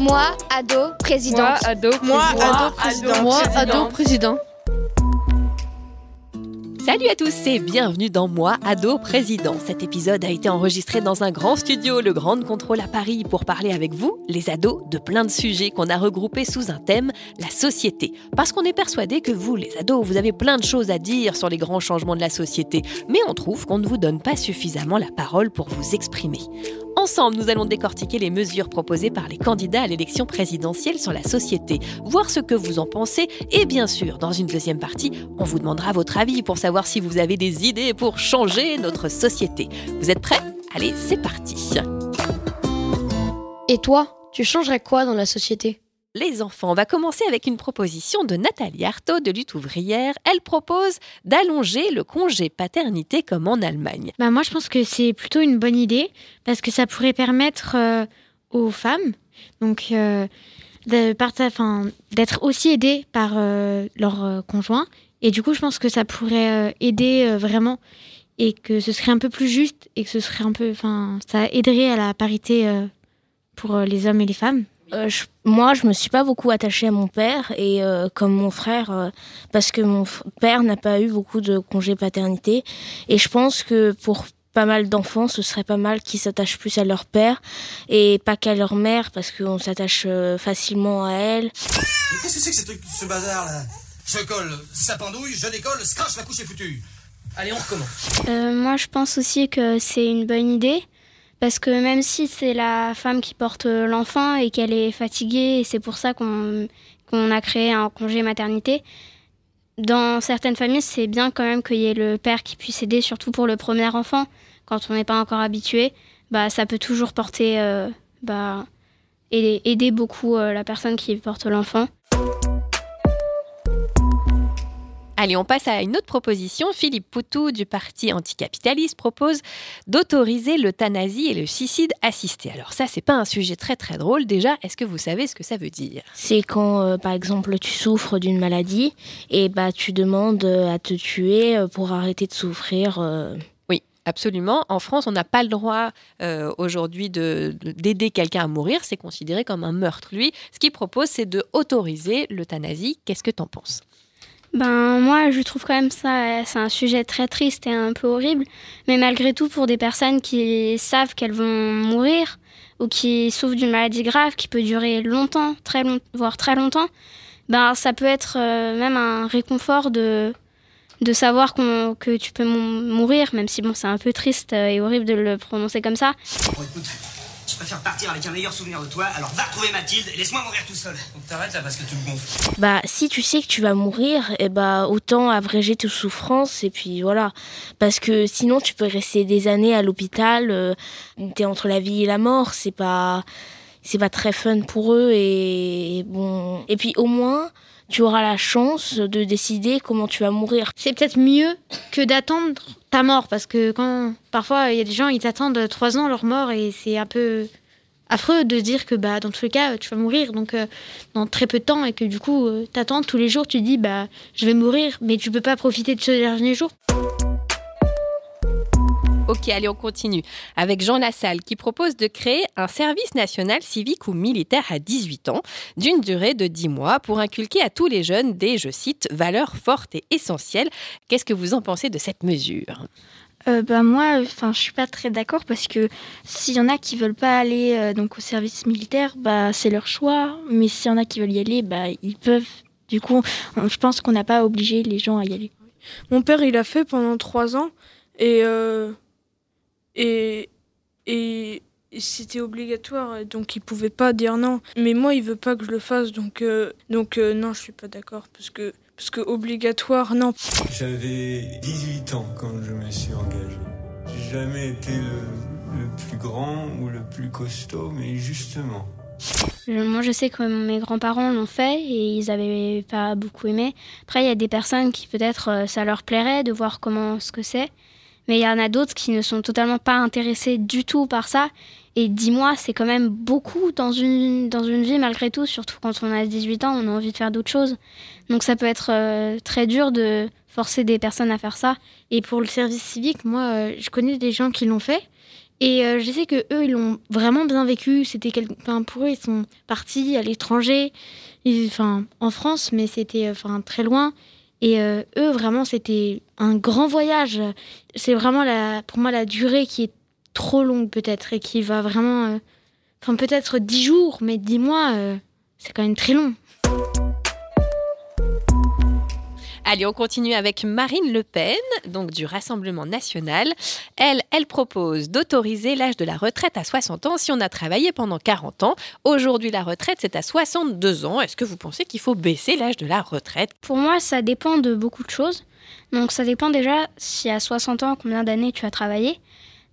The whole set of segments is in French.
Moi, ado, présidente. ado, Moi, ado, président. Moi, ado, président. Salut à tous et bienvenue dans Moi, ado président. Cet épisode a été enregistré dans un grand studio, le Grand Contrôle à Paris, pour parler avec vous, les ados, de plein de sujets qu'on a regroupés sous un thème, la société. Parce qu'on est persuadé que vous, les ados, vous avez plein de choses à dire sur les grands changements de la société, mais on trouve qu'on ne vous donne pas suffisamment la parole pour vous exprimer. Ensemble, nous allons décortiquer les mesures proposées par les candidats à l'élection présidentielle sur la société, voir ce que vous en pensez et bien sûr, dans une deuxième partie, on vous demandera votre avis pour savoir si vous avez des idées pour changer notre société. Vous êtes prêts? Allez, c'est parti. Et toi, tu changerais quoi dans la société? Les enfants, on va commencer avec une proposition de Nathalie Artaud de Lutte ouvrière. Elle propose d'allonger le congé paternité comme en Allemagne. Bah moi, je pense que c'est plutôt une bonne idée parce que ça pourrait permettre euh, aux femmes donc euh, d'être aussi aidées par euh, leur euh, conjoint. Et du coup, je pense que ça pourrait aider vraiment et que ce serait un peu plus juste et que ce serait un peu, ça aiderait à la parité pour les hommes et les femmes. Euh, je- moi, je me suis pas beaucoup attachée à mon père et euh, comme mon frère, euh, parce que mon père n'a pas eu beaucoup de congés paternité. Et je pense que pour pas mal d'enfants, ce serait pas mal qu'ils s'attachent plus à leur père et pas qu'à leur mère, parce qu'on s'attache euh, facilement à elle. Mais qu'est-ce que c'est que ce truc, ce bazar là? Je colle, ça pendouille, je décolle, scratch, la couche est foutue. Allez, on recommence. Euh, Moi, je pense aussi que c'est une bonne idée. Parce que même si c'est la femme qui porte l'enfant et qu'elle est fatiguée, et c'est pour ça qu'on qu'on a créé un congé maternité, dans certaines familles, c'est bien quand même qu'il y ait le père qui puisse aider, surtout pour le premier enfant. Quand on n'est pas encore habitué, bah, ça peut toujours porter, euh, bah, aider, aider beaucoup euh, la personne qui porte l'enfant. Allez, on passe à une autre proposition. Philippe Poutou du parti anticapitaliste propose d'autoriser l'euthanasie et le suicide assisté. Alors ça, c'est pas un sujet très très drôle. Déjà, est-ce que vous savez ce que ça veut dire? C'est quand, euh, par exemple, tu souffres d'une maladie et bah tu demandes euh, à te tuer euh, pour arrêter de souffrir. euh. Oui, absolument. En France, on n'a pas le droit euh, aujourd'hui de- de- d'aider quelqu'un à mourir. C'est considéré comme un meurtre. Lui, ce qu'il propose, c'est de autoriser l'euthanasie. Qu'est-ce que t'en penses? Ben moi, je trouve quand même ça, c'est un sujet très triste et un peu horrible. Mais malgré tout, pour des personnes qui savent qu'elles vont mourir ou qui souffrent d'une maladie grave qui peut durer longtemps, très long, voire très longtemps, ben ça peut être euh, même un réconfort de de savoir que tu peux mou- mourir, même si bon, c'est un peu triste euh, et horrible de le prononcer comme ça. Préfère partir avec un meilleur souvenir de toi, alors va retrouver Mathilde et laisse-moi mourir tout seul. Donc t'arrêtes là parce que tu me gonfles. Bah, si tu sais que tu vas mourir, et bah, autant abréger tes souffrances, et puis voilà. Parce que sinon, tu peux rester des années à l'hôpital, euh, t'es entre la vie et la mort, c'est pas, c'est pas très fun pour eux, et, bon. Et puis, au moins, tu auras la chance de décider comment tu vas mourir. C'est peut-être mieux que d'attendre ta mort parce que quand parfois il y a des gens ils attendent trois ans leur mort et c'est un peu affreux de dire que bah dans tous les cas tu vas mourir donc euh, dans très peu de temps et que du coup euh, t'attends tous les jours tu dis bah je vais mourir mais tu peux pas profiter de ce dernier jour. Ok, allez, on continue avec Jean Lassalle qui propose de créer un service national civique ou militaire à 18 ans d'une durée de 10 mois pour inculquer à tous les jeunes des, je cite, valeurs fortes et essentielles. Qu'est-ce que vous en pensez de cette mesure? Euh, bah moi, enfin, je suis pas très d'accord parce que s'il y en a qui veulent pas aller euh, donc au service militaire, bah c'est leur choix. Mais s'il y en a qui veulent y aller, bah ils peuvent. Du coup, on- je pense qu'on n'a pas obligé les gens à y aller. Mon père, il a fait pendant trois ans et euh, c'était obligatoire, donc il pouvait pas dire non. Mais moi, il veut pas que je le fasse, donc euh, donc euh, non, je suis pas d'accord parce que parce que obligatoire, non. J'avais 18 ans quand je me suis engagé. J'ai jamais été le, le plus grand ou le plus costaud, mais justement. Je- Moi, je sais que mes grands-parents l'ont fait et ils avaient pas beaucoup aimé. Après, il y a des personnes qui peut-être euh, ça leur plairait de voir comment ce que c'est, mais il y en a d'autres qui ne sont totalement pas intéressés du tout par ça. Et dis-moi, c'est quand même beaucoup dans une dans une vie malgré tout, surtout quand on a 18 ans, on a envie de faire d'autres choses. Donc ça peut être euh, très dur de forcer des personnes à faire ça. Et pour le service civique, moi, euh, je connais des gens qui l'ont fait. Et euh, je sais que eux, ils l'ont vraiment bien vécu. C'était quel... enfin, pour eux, ils sont partis à l'étranger, enfin, en France, mais c'était très loin. Et euh, eux, vraiment, c'était un grand voyage. C'est vraiment la, pour moi la durée qui est trop longue peut-être et qui va vraiment, euh, enfin peut-être dix jours, mais dix mois, euh, c'est quand même très long. Allez, on continue avec Marine Le Pen, donc du Rassemblement national. Elle, elle propose d'autoriser l'âge de la retraite à 60 ans si on a travaillé pendant 40 ans. Aujourd'hui, la retraite, c'est à 62 ans. Est-ce que vous pensez qu'il faut baisser l'âge de la retraite? Pour moi, ça dépend de beaucoup de choses. Donc ça dépend déjà si à 60 ans, combien d'années tu as travaillé.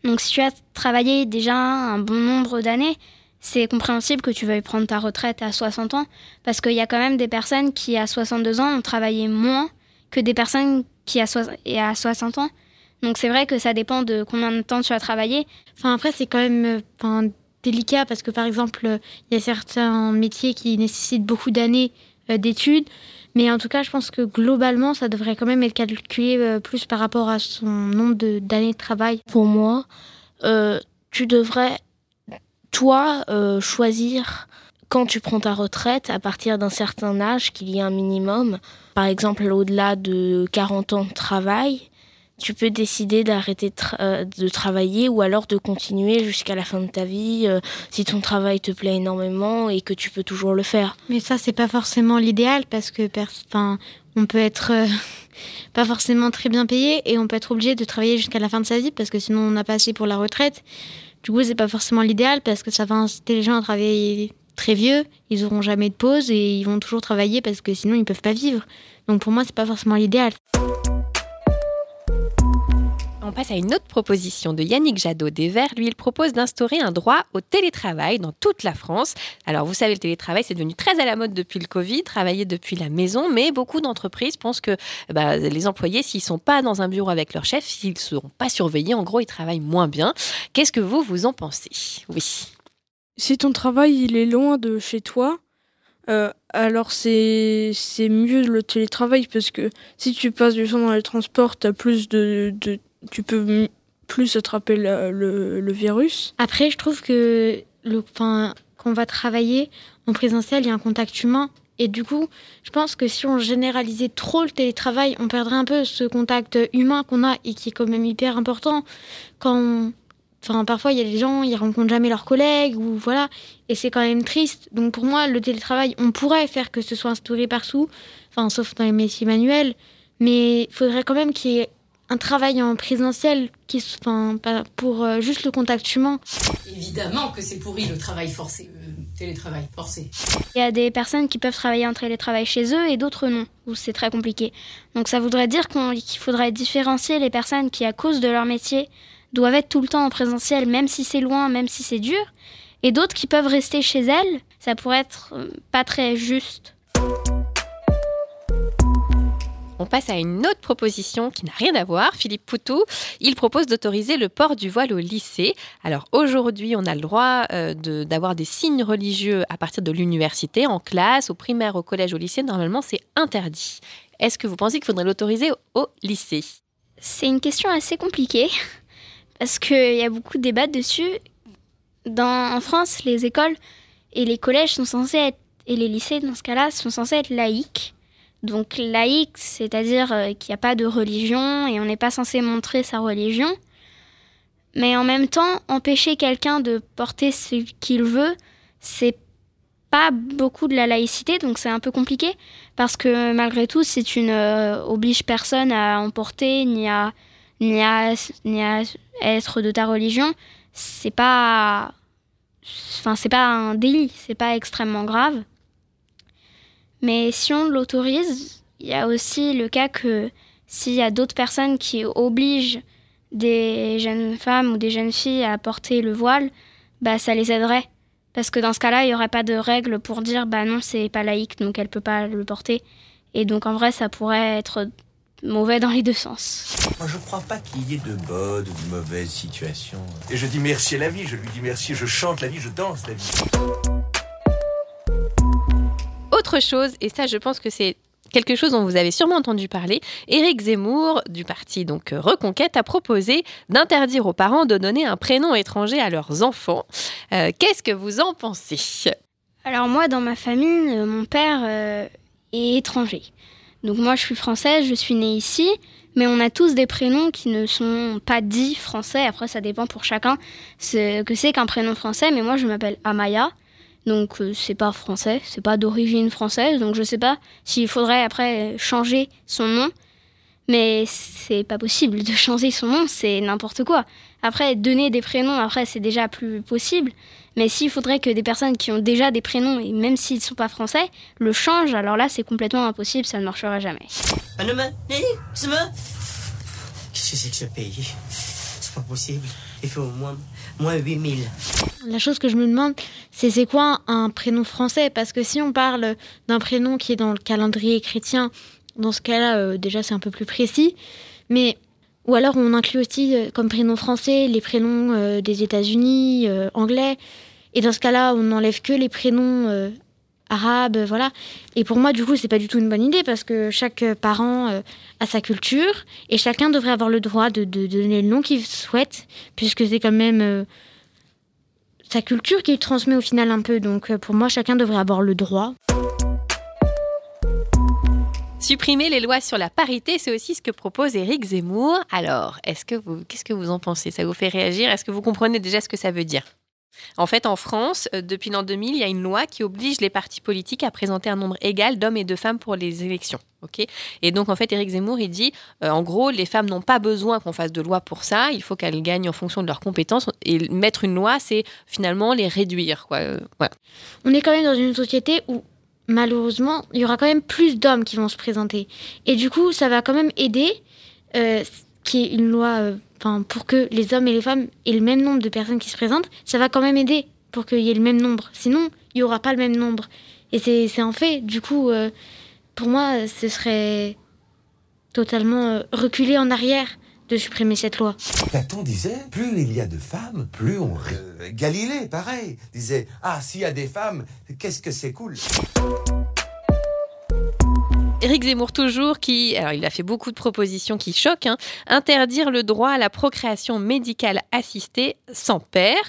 Donc si tu as travaillé déjà un bon nombre d'années, c'est compréhensible que tu veuilles prendre ta retraite à 60 ans, parce qu'il y a quand même des personnes qui à 62 ans ont travaillé moins que des personnes qui et à 60 ans. Donc c'est vrai que ça dépend de combien de temps tu as travaillé. Enfin, après, c'est quand même euh, enfin, délicat parce que, par exemple, il y a certains métiers qui nécessitent beaucoup d'années euh, d'études. Mais en tout cas, je pense que globalement, ça devrait quand même être calculé euh, plus par rapport à son nombre de- d'années de, travail. Pour moi, euh, tu devrais, toi, euh, choisir quand tu prends ta retraite à partir d'un certain âge, qu'il y ait un minimum. Par exemple, au-delà de 40 ans de travail, tu peux décider d'arrêter euh, de travailler ou alors de continuer jusqu'à la fin de ta vie euh, si ton travail te plaît énormément et que tu peux toujours le faire. Mais ça, c'est pas forcément l'idéal parce que, on peut être euh, pas forcément très bien payé et on peut être obligé de travailler jusqu'à la fin de sa vie parce que sinon on n'a pas assez pour la retraite. Du coup, c'est pas forcément l'idéal parce que ça va inciter les gens à travailler très vieux, ils auront jamais de pause et ils vont toujours travailler parce que sinon ils peuvent pas vivre. Donc pour moi, c'est pas forcément l'idéal. On passe à une autre proposition de Yannick Jadot des Verts. Lui, il propose d'instaurer un droit au télétravail dans toute la France. Alors, vous savez, le télétravail, c'est devenu très à la mode depuis le Covid, travailler depuis la maison, mais beaucoup d'entreprises pensent que bah, les employés, s'ils sont pas dans un bureau avec leur chef, s'ils ne seront pas surveillés, en gros, ils travaillent moins bien. Qu'est-ce que vous, vous en pensez? Oui. Si ton travail il est loin de chez toi, euh, alors c'est mieux le télétravail parce que si tu passes du temps dans les transports, t'as plus de, de tu peux plus attraper le, le virus. Après, je trouve que le, enfin, quand on va travailler en présentiel, il y a un contact humain. Et du coup, je pense que si on généralisait trop le télétravail, on perdrait un peu ce contact humain qu'on a et qui est quand même hyper important. Quand Enfin, parfois, il y a des gens, ils rencontrent jamais leurs collègues, ou voilà, et c'est quand même triste. Donc, pour moi, le télétravail, on pourrait faire que ce soit instauré partout, enfin, sauf dans les métiers manuels, mais il faudrait quand même qu'il y ait un travail en présentiel qui, enfin, pour euh, juste le contact humain. Évidemment que c'est pourri le travail forcé, euh, télétravail forcé. Il y a des personnes qui peuvent travailler en télétravail chez eux et d'autres non, où c'est très compliqué. Donc ça voudrait dire qu'il faudrait différencier les personnes qui, à cause de leur métier, doivent être tout le temps en présentiel, même si c'est loin, même si c'est dur, et d'autres qui peuvent rester chez elles. Ça pourrait être euh, pas très juste. On passe à une autre proposition qui n'a rien à voir. Philippe Poutou, il propose d'autoriser le port du voile au lycée. Alors aujourd'hui, on a le droit euh, de- d'avoir des signes religieux à partir de l'université, en classe, au primaire, au collège, au lycée. Normalement, c'est interdit. Est-ce que vous pensez qu'il faudrait l'autoriser au, au lycée? C'est une question assez compliquée, parce qu'il y a beaucoup de débats dessus. Dans, en France, les écoles et les collèges sont censés être, et les lycées dans ce cas-là, sont censés être laïques. Donc laïque, c'est-à-dire euh, qu'il n'y a pas de religion et on n'est pas censé montrer sa religion. Mais en même temps, empêcher quelqu'un de porter ce qu'il veut, c'est pas beaucoup de la laïcité, donc c'est un peu compliqué. Parce que malgré tout, si tu ne obliges personne à en porter, ni à, ni à, ni à être de ta religion, c'est pas. Enfin, c'est pas un délit, c'est pas extrêmement grave. Mais si on l'autorise, il y a aussi le cas que s'il y a d'autres personnes qui obligent des jeunes femmes ou des jeunes filles à porter le voile, bah ça les aiderait. Parce que dans ce cas-là, il n'y aurait pas de règles pour dire bah non, c'est pas laïque, donc elle peut pas le porter. Et donc en vrai, ça pourrait être mauvais dans les deux sens. Moi, je crois pas qu'il y ait de bonnes ou de mauvaises situations. Et je dis merci à la vie, je lui dis merci, je chante la vie, je danse la vie. Autre chose, et ça je pense que c'est quelque chose dont vous avez sûrement entendu parler, Éric Zemmour, du parti donc euh, Reconquête, a proposé d'interdire aux parents de donner un prénom étranger à leurs enfants. Euh, Qu'est-ce que vous en pensez? Alors moi, dans ma famille, euh, mon père euh, est étranger. Donc moi, je suis française, je suis née ici, mais on a tous des prénoms qui ne sont pas dits français. Après, ça dépend pour chacun ce que c'est qu'un prénom français. Mais moi, je m'appelle Amaya. Donc euh, c'est pas français, c'est pas d'origine française, donc je sais pas s'il faudrait après changer son nom. Mais c'est pas possible de changer son nom, c'est n'importe quoi. Après, donner des prénoms, après, c'est déjà plus possible. Mais s'il faudrait que des personnes qui ont déjà des prénoms, et même s'ils ne sont pas français, le changent, alors là, c'est complètement impossible, ça ne marchera jamais. Qu'est-ce que c'est que ce pays? C'est pas possible. Il faut au moins, moins 8000. La chose que je me demande, c'est c'est quoi un prénom français? Parce que si on parle d'un prénom qui est dans le calendrier chrétien, dans ce cas-là, euh, déjà c'est un peu plus précis. Mais ou alors on inclut aussi euh, comme prénom français les prénoms euh, des États-Unis, anglais. Et dans ce cas-là, on n'enlève que les prénoms arabes, voilà. Et pour moi, du coup, c'est pas du tout une bonne idée parce que chaque parent a sa culture et chacun devrait avoir le droit de, donner le nom qu'il souhaite, puisque c'est quand même sa culture qu'il transmet au final un peu. Donc pour moi, chacun devrait avoir le droit. Supprimer les lois sur la parité, c'est aussi ce que propose Éric Zemmour. Alors, est-ce que vous, qu'est-ce que vous en pensez? Ça vous fait réagir? Est-ce que vous comprenez déjà ce que ça veut dire? En fait, en France, euh, depuis l'an 2000, il y a une loi qui oblige les partis politiques à présenter un nombre égal d'hommes et de femmes pour les élections. et donc, en fait, Éric Zemmour, il dit, euh, en gros, les femmes n'ont pas besoin qu'on fasse de loi pour ça. Il faut qu'elles gagnent en fonction de leurs compétences. Et mettre une loi, c'est finalement les réduire. Quoi. Euh. On est quand même dans une société où malheureusement, il y aura quand même plus d'hommes qui vont se présenter. Et du coup, ça va quand même aider euh, qu'il y ait une loi euh, pour que les hommes et les femmes aient le même nombre de personnes qui se présentent. Ça va quand même aider pour qu'il y ait le même nombre. Sinon, il n'y aura pas le même nombre. Et c'est c'est un fait. Du coup, euh, pour moi, ce serait totalement euh, reculer en arrière de supprimer cette loi. Platon disait, plus il y a de femmes, plus on rit. Euh, Galilée, pareil, disait, ah, s'il y a des femmes, qu'est-ce que c'est cool? Éric Zemmour toujours qui, alors il a fait beaucoup de propositions qui choquent, hein. interdire le droit à la procréation médicale assistée sans père.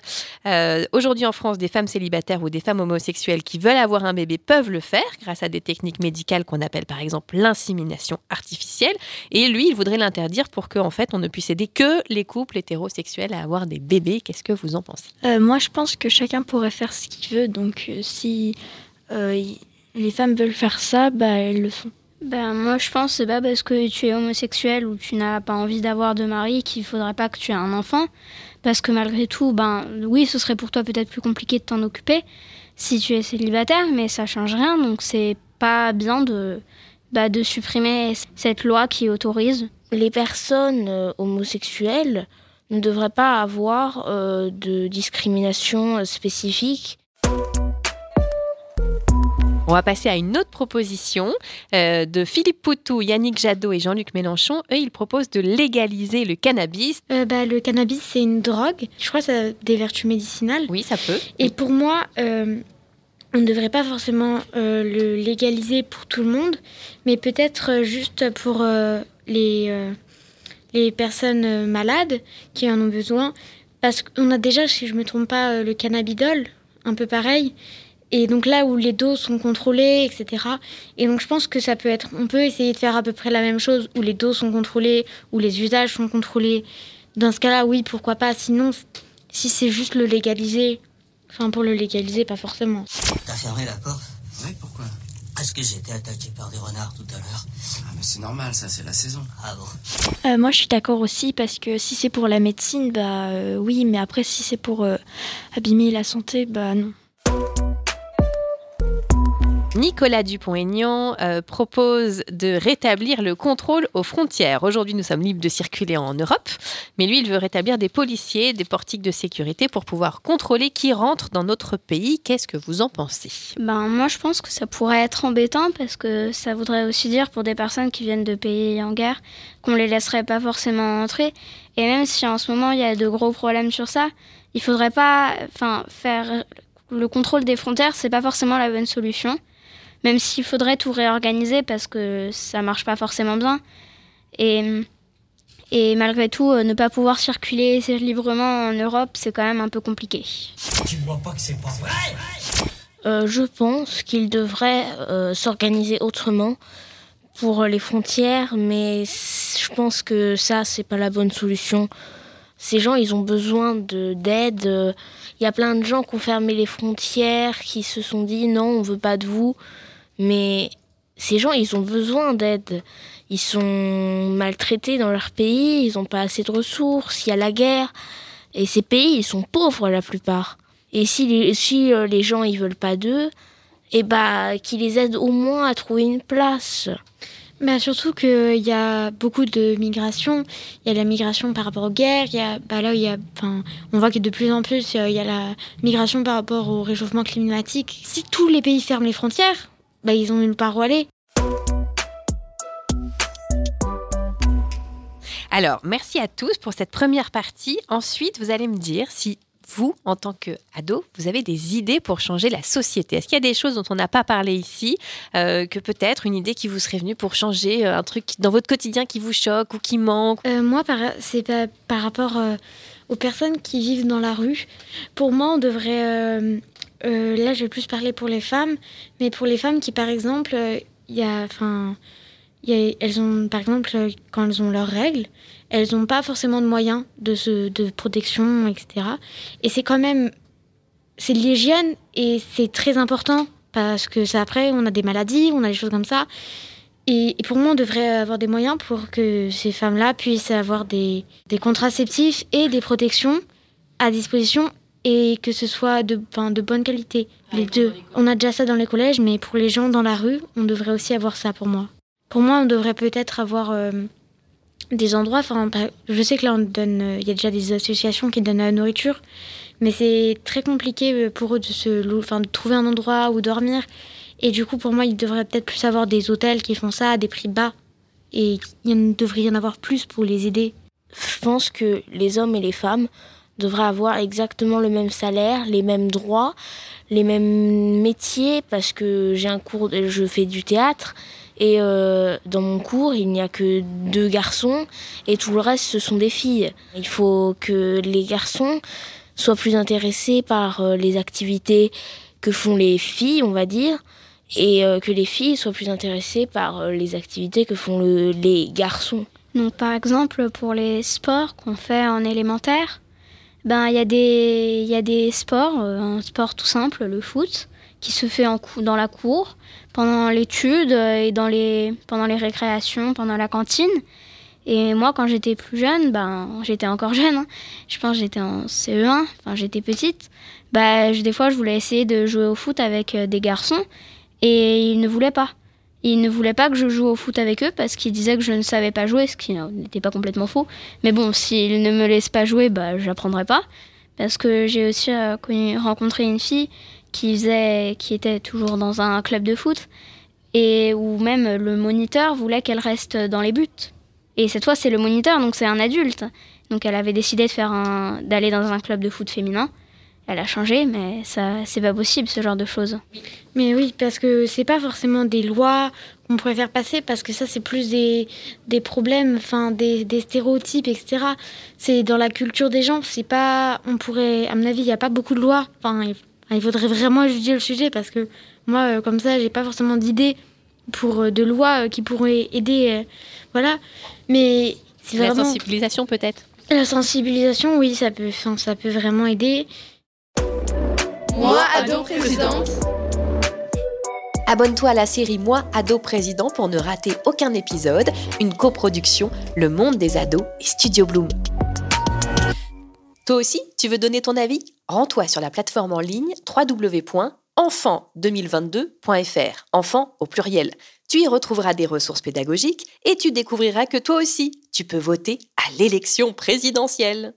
Euh, Aujourd'hui en France, des femmes célibataires ou des femmes homosexuelles qui veulent avoir un bébé peuvent le faire grâce à des techniques médicales qu'on appelle par exemple l'insémination artificielle. Et lui, il voudrait l'interdire pour qu'en fait on ne puisse aider que les couples hétérosexuels à avoir des bébés. Qu'est-ce que vous en pensez? Euh, moi, je pense que chacun pourrait faire ce qu'il veut. Donc, euh, si les femmes veulent faire ça, bah, elles le font. Ben, moi, je pense que c'est pas parce que tu es homosexuel ou tu n'as pas envie d'avoir de mari qu'il faudrait pas que tu aies un enfant. Parce que malgré tout, ben, oui, ce serait pour toi peut-être plus compliqué de t'en occuper si tu es célibataire, mais ça change rien. Donc, c'est pas bien de, bah, de supprimer cette loi qui autorise. Les personnes euh, homosexuelles ne devraient pas avoir euh, de discrimination euh, spécifique. On va passer à une autre proposition euh, de Philippe Poutou, Yannick Jadot et Jean-Luc Mélenchon. Eux, ils proposent de légaliser le cannabis. Euh, bah, le cannabis, c'est une drogue. Je crois que ça a des vertus médicinales. Oui, ça peut. Et pour moi, euh, on ne devrait pas forcément le légaliser pour tout le monde, mais peut-être juste pour les, les personnes malades qui en ont besoin. Parce qu'on a déjà, si je ne me trompe pas, le cannabidol, un peu pareil. Et donc là où les doses sont contrôlées, etc. Et donc je pense que ça peut être, on peut essayer de faire à peu près la même chose où les doses sont contrôlées, où les usages sont contrôlés. dans ce cas-là, oui, pourquoi pas. Sinon, si c'est juste le légaliser, enfin pour le légaliser, pas forcément. T'as fermé la porte? Oui, pourquoi? Parce que j'étais attaqué par des renards tout à l'heure. Ah, mais c'est normal, ça, c'est la saison. Ah bon? Euh, moi, je suis d'accord aussi parce que si c'est pour la médecine, bah euh, oui, mais après, si c'est pour euh, abîmer la santé, bah non. Nicolas Dupont-Aignan euh, propose de rétablir le contrôle aux frontières. Aujourd'hui, nous sommes libres de circuler en Europe, mais lui, il veut rétablir des policiers, des portiques de sécurité pour pouvoir contrôler qui rentre dans notre pays. Qu'est-ce que vous en pensez? Ben, moi, je pense que ça pourrait être embêtant parce que ça voudrait aussi dire pour des personnes qui viennent de pays en guerre qu'on les laisserait pas forcément entrer. Et même si en ce moment il y a de gros problèmes sur ça, il faudrait pas, faire le contrôle des frontières, c'est pas forcément la bonne solution. Même s'il faudrait tout réorganiser parce que ça marche pas forcément bien. Et, et malgré tout, euh, ne pas pouvoir circuler librement en Europe, c'est quand même un peu compliqué. Tu vois pas que c'est pas vrai? Euh, je pense qu'il devrait euh, s'organiser autrement pour les frontières, mais je pense que ça, c'est pas la bonne solution. Ces gens, ils ont besoin de d'aide. Il y a plein de gens qui ont fermé les frontières, qui se sont dit non, on veut pas de vous. Mais ces gens, ils ont besoin d'aide. Ils sont maltraités dans leur pays, ils n'ont pas assez de ressources, il y a la guerre. Et ces pays, ils sont pauvres la plupart. Et si les, euh, gens ils veulent pas d'eux, et bah qu'ils les aident au moins à trouver une place. Bah, surtout qu'il y a beaucoup de migration. Il y a la migration par rapport aux guerres. Y a, bah là, y a, on voit que de plus en plus, euh, il y a la migration par rapport au réchauffement climatique. Si tous les pays ferment les frontières, bah, ils ont nulle part où aller. Alors, merci à tous pour cette première partie. Ensuite, vous allez me dire si vous, en tant qu'ado, vous avez des idées pour changer la société. Est-ce qu'il y a des choses dont on n'a pas parlé ici, euh, que peut-être une idée qui vous serait venue pour changer euh, un truc dans votre quotidien qui vous choque ou qui manque? Euh, moi, c'est par, rapport aux personnes qui vivent dans la rue. Pour moi, on devrait. là, je vais plus parler pour les femmes, mais pour les femmes qui, par exemple, il y a. a- elles ont, par exemple, euh, quand elles ont leurs règles, elles n'ont pas forcément de moyens de, se, de protection, etc. Et c'est quand même. C'est de l'hygiène et c'est très important parce que ça, après, on a des maladies, on a des choses comme ça. Et, et pour moi, on devrait avoir des moyens pour que ces femmes-là puissent avoir des, des contraceptifs et des protections à disposition et que ce soit de, bonne qualité. Les deux. On a déjà ça dans les collèges, mais pour les gens dans la rue, on devrait aussi avoir ça pour moi. Pour moi, on devrait peut-être avoir euh, des endroits. Enfin, je sais que là, on donne, euh, il y a déjà des associations qui donnent la nourriture, mais c'est très compliqué euh, pour eux de se, trouver un endroit où dormir. Et du coup, pour moi, il devrait peut-être plus avoir des hôtels qui font ça à des prix bas. Et il en devrait y en avoir plus pour les aider. Je pense que les hommes et les femmes devraient avoir exactement le même salaire, les mêmes droits, les mêmes métiers, parce que j'ai un cours, je fais du théâtre, et euh, dans mon cours, il n'y a que deux garçons, et tout le reste, ce sont des filles. Il faut que les garçons soient plus intéressés par euh, les activités que font les filles, on va dire, et euh, que les filles soient plus intéressées par les activités que font le- les garçons. Donc par exemple pour les sports qu'on fait en élémentaire, ben il y a des sports, un sport tout simple, le foot, se fait en cou- dans la cour pendant l'étude euh, et dans les pendant les récréations, pendant la cantine. Et moi quand j'étais plus jeune, ben j'étais encore jeune, hein. je pense j'étais en CE1, enfin j'étais petite. Je- des fois je voulais essayer de jouer au foot avec euh, des garçons et ils ne voulaient pas. Ils ne voulaient pas que je joue au foot avec eux parce qu'ils disaient que je ne savais pas jouer, ce qui n'était pas complètement faux. Mais bon, s'ils ne me laissent pas jouer, bah, j'apprendrai pas. Parce que j'ai aussi euh, connu- rencontré une fille qui, faisait, qui était toujours dans un club de foot et où même le moniteur voulait qu'elle reste dans les buts. Et cette fois, c'est le moniteur, donc c'est un adulte. Donc elle avait décidé de faire un, d'aller dans un club de foot féminin. Elle a changé, mais ça, c'est pas possible ce genre de choses. Mais oui, parce que c'est pas forcément des lois qu'on pourrait faire passer, parce que ça, c'est plus des, des problèmes, enfin, des, des stéréotypes, etc. C'est dans la culture des gens, c'est pas. On pourrait. À mon avis, il n'y a pas beaucoup de lois. Il, faudrait vraiment étudier le sujet, parce que moi, euh, comme ça, j'ai pas forcément d'idées pour euh, de lois euh, qui pourraient aider. voilà. Mais c'est La sensibilisation peut-être? La sensibilisation, oui, ça peut, ça peut vraiment aider. Moi, ado présidente. Abonne-toi à la série Moi, ado président pour ne rater aucun épisode, une coproduction Le Monde des ados et Studio Bloom. Toi aussi, tu veux donner ton avis? Rends-toi sur la plateforme en ligne www.enfant2022.fr. Enfant au pluriel. Tu y retrouveras des ressources pédagogiques et tu découvriras que toi aussi, tu peux voter à l'élection présidentielle.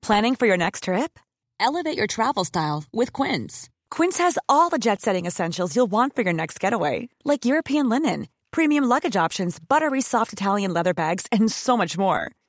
Planning for your next trip? Elevate your travel style with Quince. Quince has all the jet setting essentials you'll want for your next getaway, like European linen, premium luggage options, buttery soft Italian leather bags, and so much more.